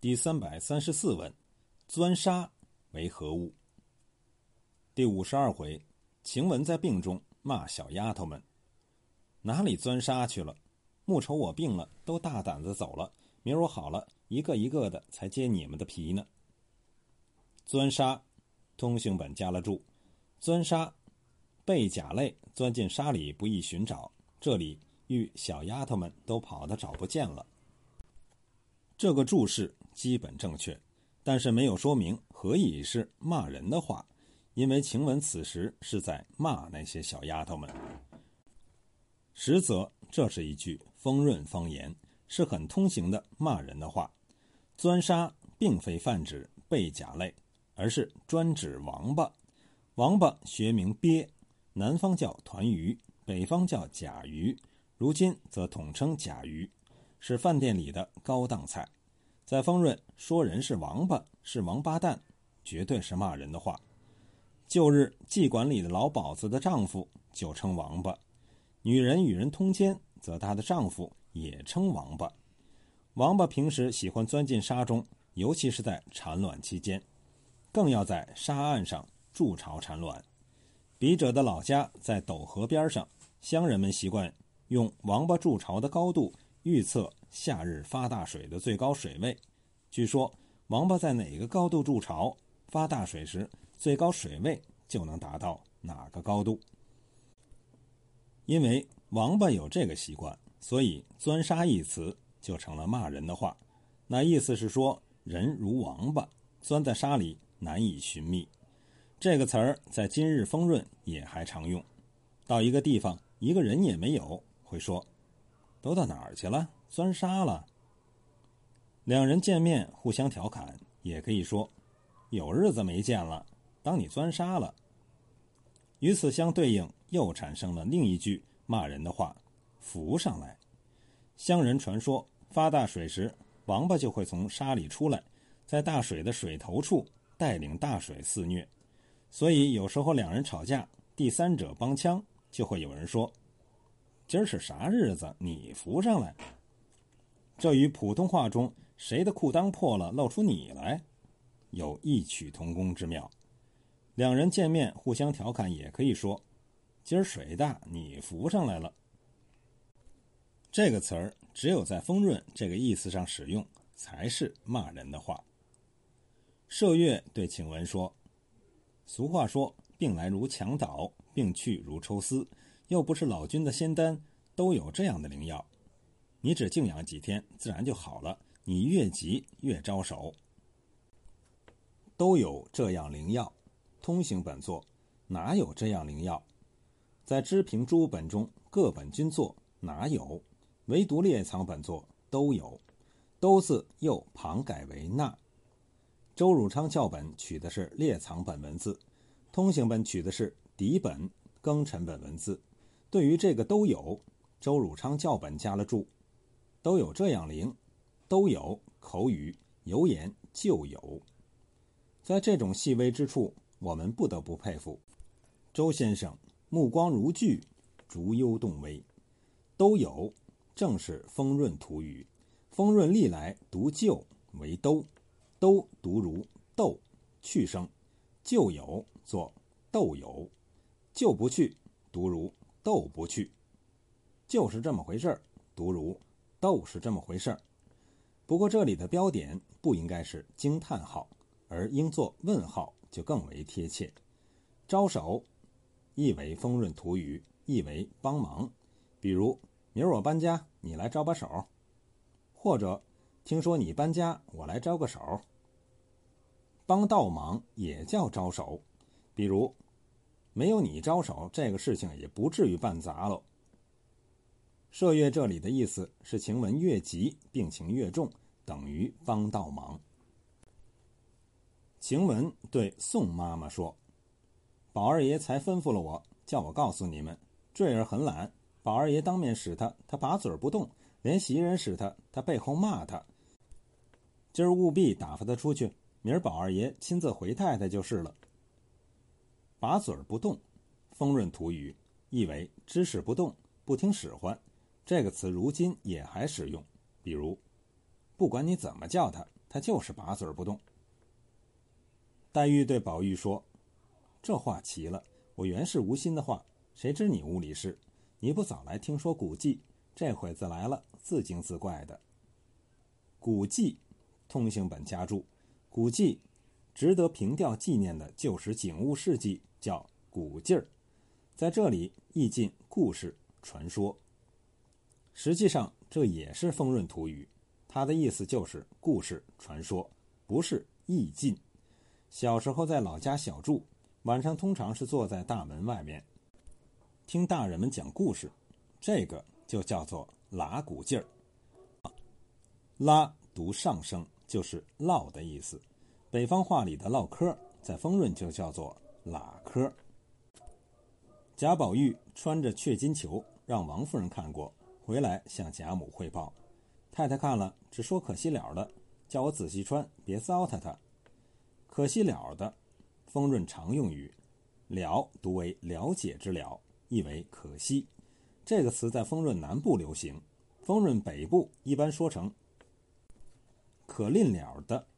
第三百三十四问：钻沙为何物？第五十二回，晴雯在病中骂小丫头们：“哪里钻沙去了？莫愁我病了，都大胆子走了。明儿我好了，一个一个的才揭你们的皮呢。”钻沙，通行本加了注：钻沙，被甲类钻进沙里不易寻找。这里遇小丫头们都跑得找不见了。这个注释基本正确，但是没有说明何以是骂人的话，因为晴雯此时是在骂那些小丫头们。实则这是一句丰润方言，是很通行的骂人的话。钻沙并非泛指背甲类，而是专指王八。王八学名鳖，南方叫团鱼。北方叫甲鱼，如今则统称甲鱼，是饭店里的高档菜。在丰润说人是王八，是王八蛋，绝对是骂人的话。旧日妓馆里的老鸨子的丈夫就称王八，女人与人通奸，则她的丈夫也称王八。王八平时喜欢钻进沙中，尤其是在产卵期间，更要在沙岸上筑巢产卵。笔者的老家在斗河边上。乡人们习惯用王八筑巢的高度预测夏日发大水的最高水位。据说，王八在哪个高度筑巢，发大水时最高水位就能达到哪个高度。因为王八有这个习惯，所以“钻沙”一词就成了骂人的话。那意思是说，人如王八，钻在沙里难以寻觅。这个词儿在今日丰润也还常用。到一个地方。一个人也没有，会说：“都到哪儿去了？钻沙了。”两人见面互相调侃，也可以说：“有日子没见了，当你钻沙了。”与此相对应，又产生了另一句骂人的话：“浮上来。”乡人传说，发大水时，王八就会从沙里出来，在大水的水头处带领大水肆虐，所以有时候两人吵架，第三者帮腔。就会有人说：“今儿是啥日子？你浮上来。”这与普通话中“谁的裤裆破了，露出你来”有异曲同工之妙。两人见面互相调侃，也可以说：“今儿水大，你浮上来了。”这个词儿只有在丰润这个意思上使用，才是骂人的话。麝月对晴雯说：“俗话说，病来如墙倒。”病去如抽丝，又不是老君的仙丹，都有这样的灵药。你只静养几天，自然就好了。你越急越招手。都有这样灵药，通行本作哪有这样灵药？在知平诸本中，各本均作哪有？唯独列藏本作都有。都字又旁改为那。周汝昌校本取的是列藏本文字，通行本取的是。底本庚辰本文字，对于这个都有，周汝昌校本加了注，都有这样灵，都有口语有言就有，在这种细微之处，我们不得不佩服周先生目光如炬，竹幽动微。都有正是丰润土语，丰润历来读旧为都，都读如豆去声，就有作豆有。就不去，读如斗不去，就是这么回事儿。读如斗是这么回事儿。不过这里的标点不应该是惊叹号，而应作问号，就更为贴切。招手，意为丰润土语，意为帮忙。比如明儿我搬家，你来招把手；或者听说你搬家，我来招个手。帮倒忙也叫招手。比如。没有你招手，这个事情也不至于办砸了。麝月这里的意思是，晴雯越急，病情越重，等于帮倒忙。晴雯对宋妈妈说：“宝二爷才吩咐了我，叫我告诉你们，坠儿很懒，宝二爷当面使他，他把嘴不动；连袭人使他，他背后骂他。今儿务必打发他出去，明儿宝二爷亲自回太太就是了。”把嘴不动，丰润土语，意为知识不动，不听使唤。这个词如今也还使用。比如，不管你怎么叫他，他就是把嘴不动。黛玉对宝玉说：“这话奇了，我原是无心的话，谁知你屋里事？你不早来听说古迹，这会子来了，自惊自怪的。古迹，通行本家注，古迹，值得凭吊纪念的旧时景物事迹，叫古迹儿，在这里意尽故事传说。实际上，这也是丰润土语，它的意思就是故事传说，不是意境。”小时候在老家小住，晚上通常是坐在大门外面，听大人们讲故事，这个就叫做拉鼓劲儿。拉读上声，就是唠的意思。北方话里的唠嗑，在丰润就叫做拉嗑。贾宝玉穿着雀金裘，让王夫人看过，回来向贾母汇报。太太看了，只说可惜了的，叫我仔细穿，别糟蹋它。可惜了的，丰润常用语，了读为了解之了，意为可惜。这个词在丰润南部流行，丰润北部一般说成可吝了的。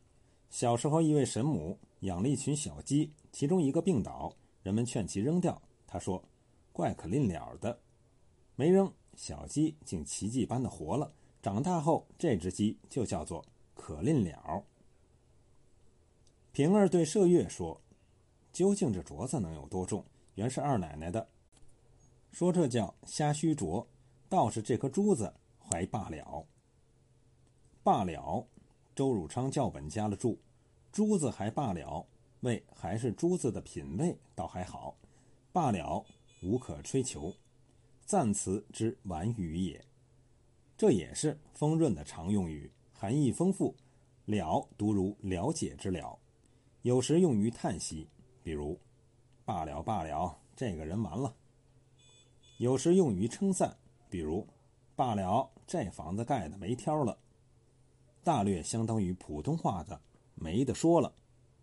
小时候，一位神母养了一群小鸡，其中一个病倒，人们劝其扔掉，他说：“怪可吝了的。”没扔，小鸡竟奇迹般的活了。长大后，这只鸡就叫做可吝了。平儿对麝月说：“究竟这镯子能有多重？原是二奶奶的。说这叫瞎虚镯，倒是这颗珠子还罢了。罢了。”周汝昌教本加了注：“珠子还罢了，为还是珠子的品味倒还好。罢了，无可吹求，赞词之婉语也。这也是丰润的常用语，含义丰富。了，读如了解之了。”有时用于叹息，比如“罢了罢了，这个人完了”；有时用于称赞，比如“罢了，这房子盖的没挑了”。大略相当于普通话的“没得说了，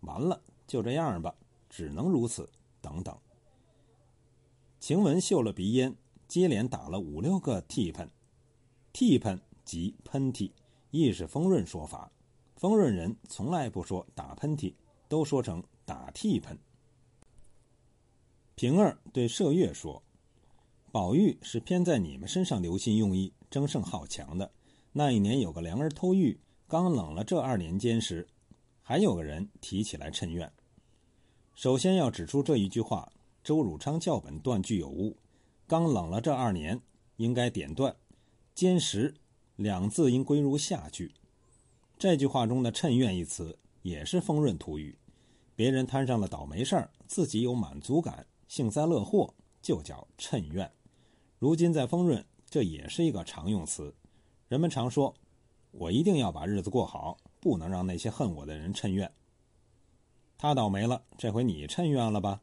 完了，就这样吧，只能如此”等等。晴雯嗅了鼻烟，接连打了五六个嚏喷，嚏喷即喷嚏，亦是丰润说法。丰润人从来不说打喷嚏。都说成打替喷。平儿对麝月说：“宝玉是偏在你们身上留心用意，争胜好强的。那一年有个良儿偷玉，刚冷了这二年间时，还有个人提起来趁怨。首先要指出这一句话，周汝昌教本断句有误。刚冷了这二年，应该点断，坚实两字应归入下句。这句话中的趁怨一词。”也是丰润土语，别人摊上了倒霉事儿，自己有满足感，幸灾乐祸，就叫趁怨。如今在丰润，这也是一个常用词。人们常说：“我一定要把日子过好，不能让那些恨我的人趁怨。”他倒霉了，这回你趁怨了吧？